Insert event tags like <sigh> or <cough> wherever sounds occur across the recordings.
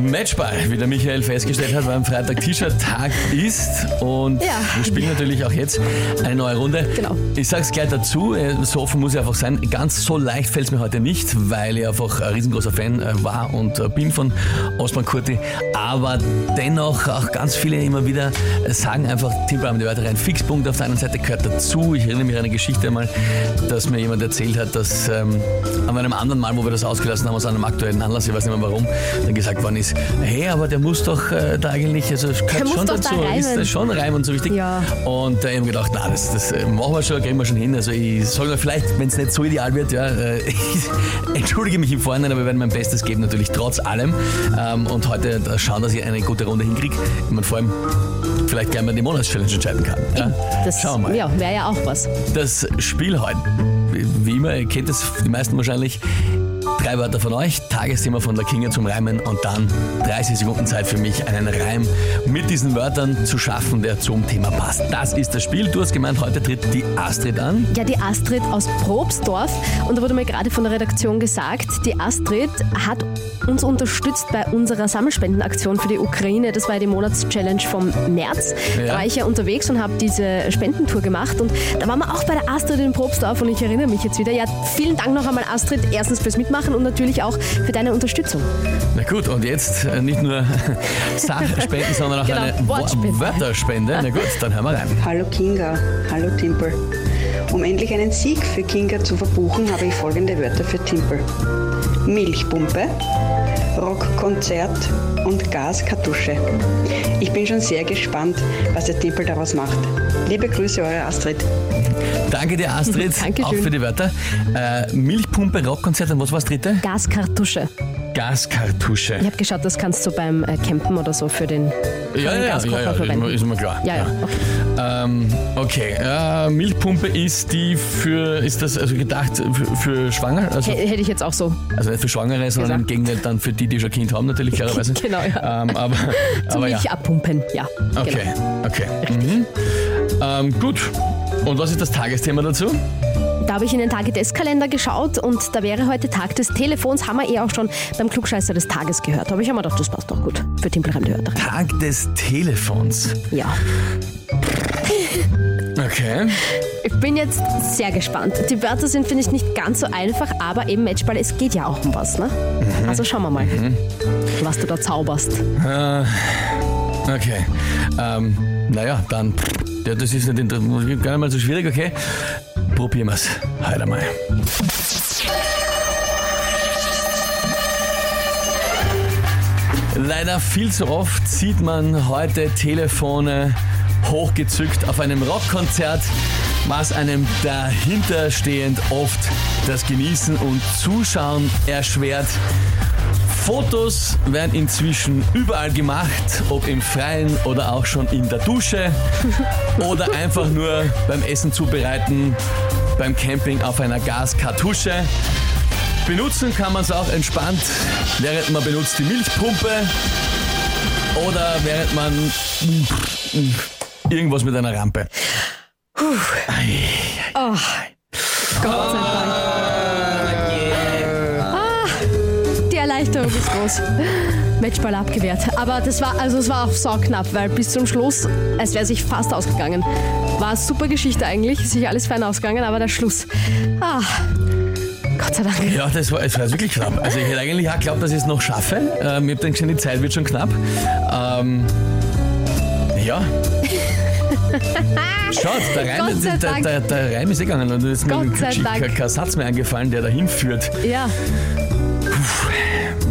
Matchball, wie der Michael festgestellt hat, weil am Freitag T-Shirt-Tag ist und Ja. wir spielen natürlich auch jetzt eine neue Runde. Genau. Ich sag's gleich dazu, äh, so offen muss ich einfach sein, ganz so leicht fällt's mir heute nicht, weil ich einfach ein riesengroßer Fan äh, war und äh, bin von Osman Kurti, aber dennoch auch ganz viele immer wieder sagen einfach, Timpel die Wörter rein, Fixpunkt auf der einen Seite gehört dazu. Ich erinnere mich an eine Geschichte mal, dass mir jemand erzählt hat, dass ähm, an einem anderen Mal, wo wir das ausgelassen haben, aus einem aktuellen Anlass, ich weiß nicht mehr warum, dann gesagt worden ist, hey, aber der muss doch äh, da eigentlich, also gehört schon doch da dazu, ist das schon Reim und so wichtig. Ja. Und äh, ich habe gedacht, na, das, das äh, machen wir schon, kriegen wir schon hin. Also ich soll mir vielleicht, wenn es nicht so ideal wird, ja, äh, ich <laughs> entschuldige mich im Vorhinein, aber wir werden mein Bestes geben, natürlich trotz allem. Ähm, und heute äh, schauen, dass ich eine gute Runde hinkriege. Ich meine, vor allem vielleicht gleich mal die Monatschallenge entscheiden kann. Ja? Das Schauen wir mal. Ja, wäre ja auch was. Das Spiel heute, wie wie immer, ihr kennt es die meisten wahrscheinlich. Drei Wörter von euch, Tagesthema von der Kinga zum Reimen und dann 30 Sekunden Zeit für mich, einen Reim mit diesen Wörtern zu schaffen, der zum Thema passt. Das ist das Spiel. Du hast gemeint, heute tritt die Astrid an. Ja, die Astrid aus Probstdorf. Und da wurde mir gerade von der Redaktion gesagt, die Astrid hat uns unterstützt bei unserer Sammelspendenaktion für die Ukraine. Das war ja die Monatschallenge vom März. Ja. Da war ich ja unterwegs und habe diese Spendentour gemacht. Und da waren wir auch bei der Astrid in Probstdorf. Und ich erinnere mich jetzt wieder. Ja, vielen Dank noch einmal, Astrid. Erstens fürs Mitmachen und natürlich auch für deine Unterstützung. Na gut, und jetzt äh, nicht nur <laughs> Sachspenden, sondern auch Genau, eine Wo- Wortspende. Wörterspende. Na gut, dann hören wir rein. Hallo Kinga, hallo Timpel. Um endlich einen Sieg für Kinga zu verbuchen, habe ich folgende Wörter für Timpel. Milchpumpe, Rockkonzert und Gaskartusche. Ich bin schon sehr gespannt, was der Timpel daraus macht. Liebe Grüße, eure Astrid. Danke dir, Astrid, <laughs> auch für die Wörter. Äh, Milchpumpe, Rockkonzert und was war das dritte? Gaskartusche. Gaskartusche. Ich habe geschaut, das kannst du beim äh, Campen oder so für den, für Ja, den ja, ja, Gaskocher ja, ist, verwenden. mir, ist mir klar. Ja, ja, okay. Ähm, okay, äh, Milchpumpe ist die für, ist das also gedacht für, für Schwanger? Also, Hätte ich jetzt auch so. also nicht für Schwangere, sondern im Gesagt. Gegenteil dann für die, die schon Kind haben, natürlich klarerweise. <laughs> Genau, ja. Ähm, aber <laughs> Zum aber. Milch abpumpen, ja. Okay, Genau. okay. Mhm. Ähm, gut. Und was ist das Tagesthema dazu? Da habe ich in den Tage-Des-Kalender geschaut und da wäre heute Tag des Telefons, haben wir eh auch schon beim Klugscheißer des Tages gehört. Aber ich habe mir gedacht, das passt doch gut für Timpelreim die Wörter. Tag des Telefons. Ja. Okay. Ich bin jetzt sehr gespannt. Die Wörter sind, finde ich, nicht ganz so einfach, aber eben Matchball, es geht ja auch um was, ne? Also schauen wir mal, was du da zauberst. Äh, <laughs> okay. Ähm, naja, dann. Ja, das ist nicht gar nicht mal so schwierig, okay? Probieren wir es heute mal. Leider viel zu oft sieht man heute Telefone hochgezückt auf einem Rockkonzert, was einem dahinterstehend oft das Genießen und Zuschauen erschwert. Fotos werden inzwischen überall gemacht, ob im Freien oder auch schon in der Dusche oder einfach nur beim Essen zubereiten, beim Camping auf einer Gaskartusche. Benutzen kann man es auch entspannt, während man benutzt die Milchpumpe oder während man irgendwas mit einer Rampe. Oh, Gott sei Dank. Erleichterung ist groß. Matchball abgewehrt. Aber das war, also es war auch sauknapp, weil bis zum Schluss, es wäre sich fast ausgegangen. War eine super Geschichte eigentlich, ist sich alles fein ausgegangen, aber der Schluss. Ah, Gott sei Dank. Ja, das war, es war wirklich knapp. Also ich hätte eigentlich auch geglaubt, dass ich es noch schaffe. Ähm, ich habe dann gesehen, die Zeit wird schon knapp. Ähm, ja. Schaut, der Reim, der, Dank. der, der Reim ist eh gegangen und es ist mir kein Satz mehr eingefallen, der dahin führt. Ja,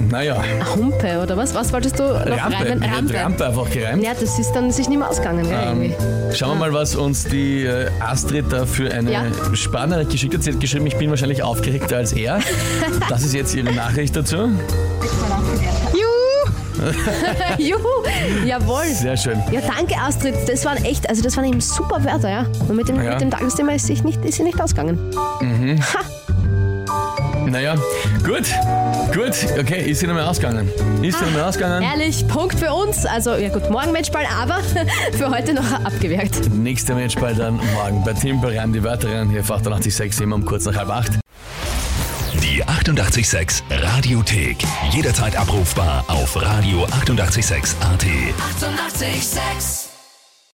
Naja, Humpe oder was? Was wolltest du noch Rampe, reimen? Rampe. Rampe. Einfach gereimt. Ja, das ist dann sich nicht mehr ausgegangen, Ähm, irgendwie. schauen wir mal, was uns die äh, Astrid da für eine Ja. spannende geschickt hat. Sie hat geschrieben, ich bin wahrscheinlich aufgeregter als er. <laughs> Das ist jetzt ihre Nachricht dazu. <laughs> Juhu, jawohl. Sehr schön. Ja, danke Astrid. Das waren echt, also das waren eben super Wörter, ja. Und mit dem, Ja. mit dem Tagesthema ist sich nicht, ist sie nicht ausgegangen. Naja, gut, gut, okay, ist sie noch mal ausgegangen. Ist sie noch mal ausgegangen. Ehrlich, Punkt für uns. Also, ja gut, morgen Matchball, aber <laughs> für heute noch abgewehrt. Nächster Matchball dann morgen bei Timpel, rein die Wörter rein. Hier auf 886 immer um kurz nach halb acht. Die 886 Radiothek. Jederzeit abrufbar auf radio886.at. 886! 886.